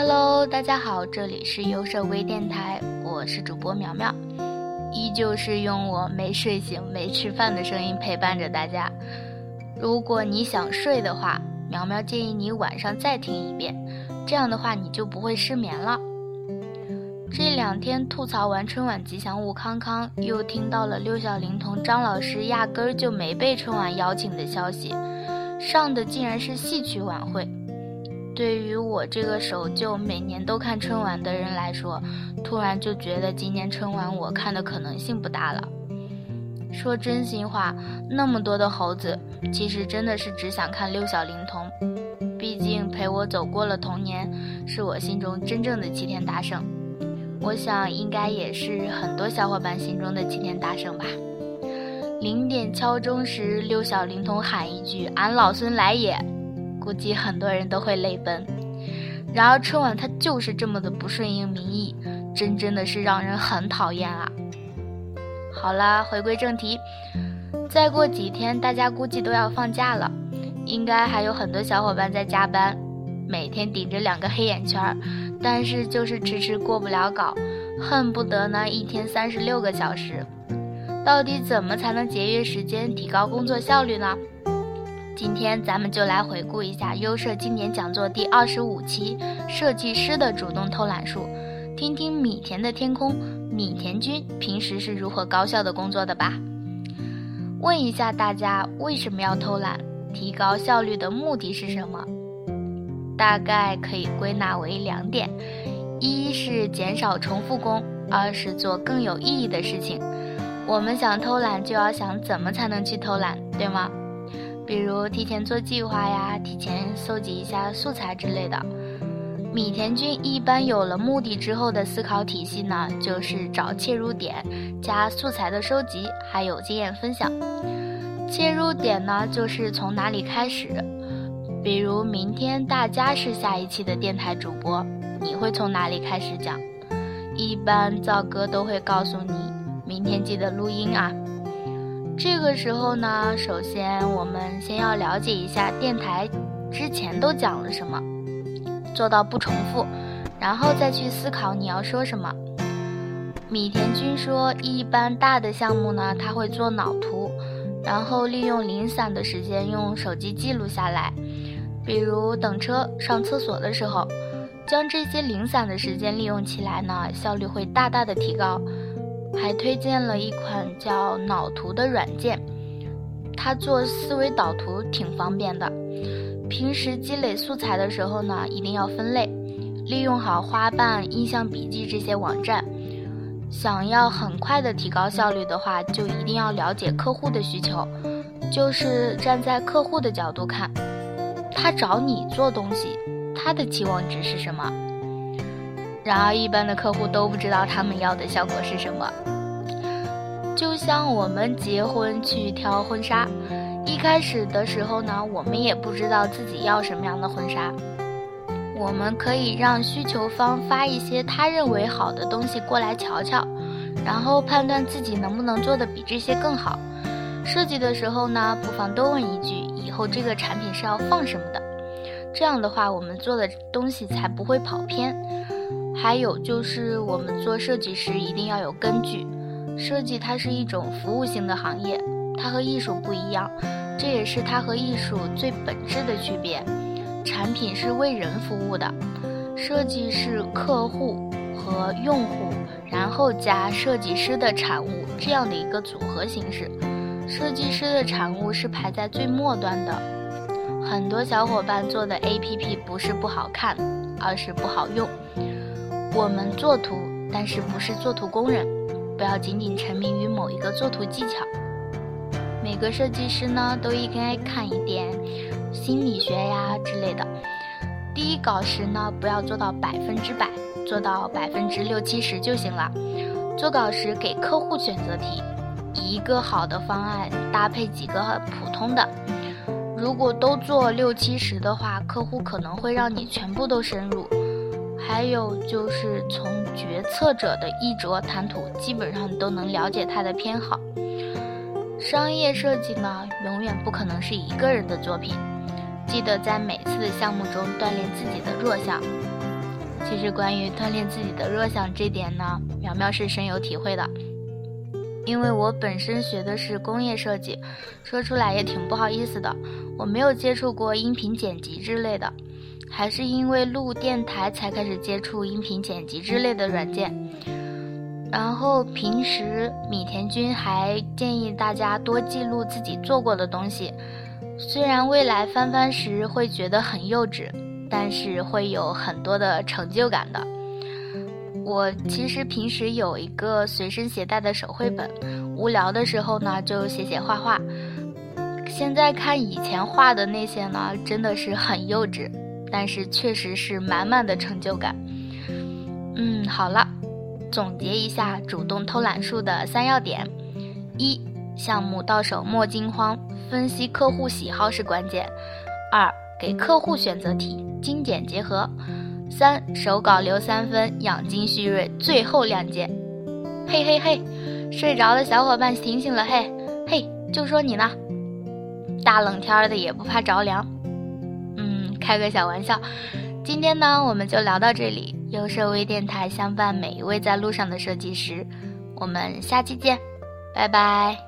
Hello，大家好，这里是优设微电台，我是主播苗苗，依旧是用我没睡醒、没吃饭的声音陪伴着大家。如果你想睡的话，苗苗建议你晚上再听一遍，这样的话你就不会失眠了。这两天吐槽完春晚吉祥物康康，又听到了六小龄童张老师压根儿就没被春晚邀请的消息，上的竟然是戏曲晚会。对于我这个守旧每年都看春晚的人来说，突然就觉得今年春晚我看的可能性不大了。说真心话，那么多的猴子，其实真的是只想看六小龄童，毕竟陪我走过了童年，是我心中真正的齐天大圣。我想，应该也是很多小伙伴心中的齐天大圣吧。零点敲钟时，六小龄童喊一句“俺老孙来也”，估计很多人都会泪奔。然而，春晚它就是这么的不顺应民意，真真的是让人很讨厌啊。好了，回归正题，再过几天大家估计都要放假了，应该还有很多小伙伴在加班，每天顶着两个黑眼圈。但是就是迟迟过不了稿，恨不得呢一天三十六个小时。到底怎么才能节约时间、提高工作效率呢？今天咱们就来回顾一下优设经典讲座第二十五期《设计师的主动偷懒术》，听听米田的天空，米田君平时是如何高效的工作的吧。问一下大家，为什么要偷懒？提高效率的目的是什么？大概可以归纳为两点：一是减少重复工，二是做更有意义的事情。我们想偷懒，就要想怎么才能去偷懒，对吗？比如提前做计划呀，提前搜集一下素材之类的。米田君一般有了目的之后的思考体系呢，就是找切入点，加素材的收集，还有经验分享。切入点呢，就是从哪里开始。比如明天大家是下一期的电台主播，你会从哪里开始讲？一般赵哥都会告诉你，明天记得录音啊。这个时候呢，首先我们先要了解一下电台之前都讲了什么，做到不重复，然后再去思考你要说什么。米田君说，一般大的项目呢，他会做脑图，然后利用零散的时间用手机记录下来。比如等车、上厕所的时候，将这些零散的时间利用起来呢，效率会大大的提高。还推荐了一款叫脑图的软件，它做思维导图挺方便的。平时积累素材的时候呢，一定要分类，利用好花瓣、印象笔记这些网站。想要很快的提高效率的话，就一定要了解客户的需求，就是站在客户的角度看。他找你做东西，他的期望值是什么？然而，一般的客户都不知道他们要的效果是什么。就像我们结婚去挑婚纱，一开始的时候呢，我们也不知道自己要什么样的婚纱。我们可以让需求方发一些他认为好的东西过来瞧瞧，然后判断自己能不能做的比这些更好。设计的时候呢，不妨多问一句。以后这个产品是要放什么的？这样的话，我们做的东西才不会跑偏。还有就是，我们做设计师一定要有根据。设计它是一种服务性的行业，它和艺术不一样，这也是它和艺术最本质的区别。产品是为人服务的，设计是客户和用户，然后加设计师的产物这样的一个组合形式。设计师的产物是排在最末端的，很多小伙伴做的 APP 不是不好看，而是不好用。我们做图，但是不是做图工人，不要仅仅沉迷于某一个做图技巧。每个设计师呢，都应该看一点心理学呀之类的。第一稿时呢，不要做到百分之百，做到百分之六七十就行了。做稿时给客户选择题。一个好的方案搭配几个普通的，如果都做六七十的话，客户可能会让你全部都深入。还有就是从决策者的衣着谈吐，基本上都能了解他的偏好。商业设计呢，永远不可能是一个人的作品，记得在每次的项目中锻炼自己的弱项。其实关于锻炼自己的弱项这点呢，苗苗是深有体会的。因为我本身学的是工业设计，说出来也挺不好意思的。我没有接触过音频剪辑之类的，还是因为录电台才开始接触音频剪辑之类的软件。然后平时米田君还建议大家多记录自己做过的东西，虽然未来翻翻时会觉得很幼稚，但是会有很多的成就感的。我其实平时有一个随身携带的手绘本，无聊的时候呢就写写画画。现在看以前画的那些呢，真的是很幼稚，但是确实是满满的成就感。嗯，好了，总结一下主动偷懒术的三要点：一、项目到手莫惊慌，分析客户喜好是关键；二、给客户选择题，精简结合。三手稿留三分，养精蓄锐，最后亮剑。嘿嘿嘿，睡着的小伙伴醒醒了嘿，嘿，就说你呢，大冷天的也不怕着凉。开个小玩笑。今天呢，我们就聊到这里。优设微电台相伴每一位在路上的设计师，我们下期见，拜拜。